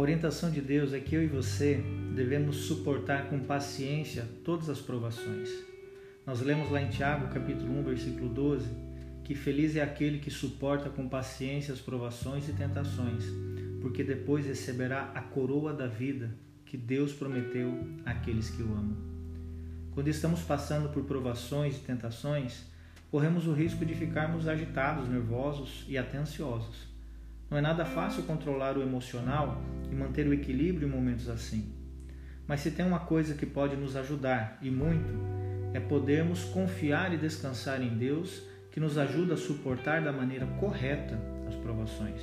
orientação de Deus é que eu e você devemos suportar com paciência todas as provações. Nós lemos lá em Tiago, capítulo 1, versículo 12, que feliz é aquele que suporta com paciência as provações e tentações, porque depois receberá a coroa da vida que Deus prometeu àqueles que o amam. Quando estamos passando por provações e tentações, corremos o risco de ficarmos agitados, nervosos e até ansiosos. Não é nada fácil controlar o emocional e manter o equilíbrio em momentos assim. Mas se tem uma coisa que pode nos ajudar, e muito, é podermos confiar e descansar em Deus, que nos ajuda a suportar da maneira correta as provações.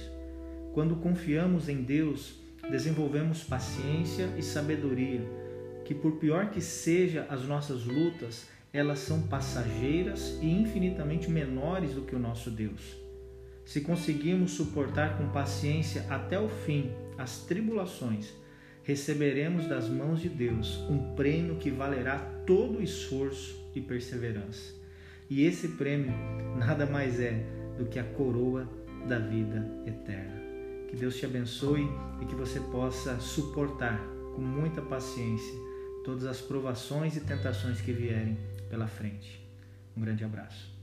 Quando confiamos em Deus, desenvolvemos paciência e sabedoria, que por pior que seja as nossas lutas, elas são passageiras e infinitamente menores do que o nosso Deus. Se conseguirmos suportar com paciência até o fim as tribulações, receberemos das mãos de Deus um prêmio que valerá todo o esforço e perseverança. E esse prêmio nada mais é do que a coroa da vida eterna. Que Deus te abençoe e que você possa suportar com muita paciência todas as provações e tentações que vierem pela frente. Um grande abraço.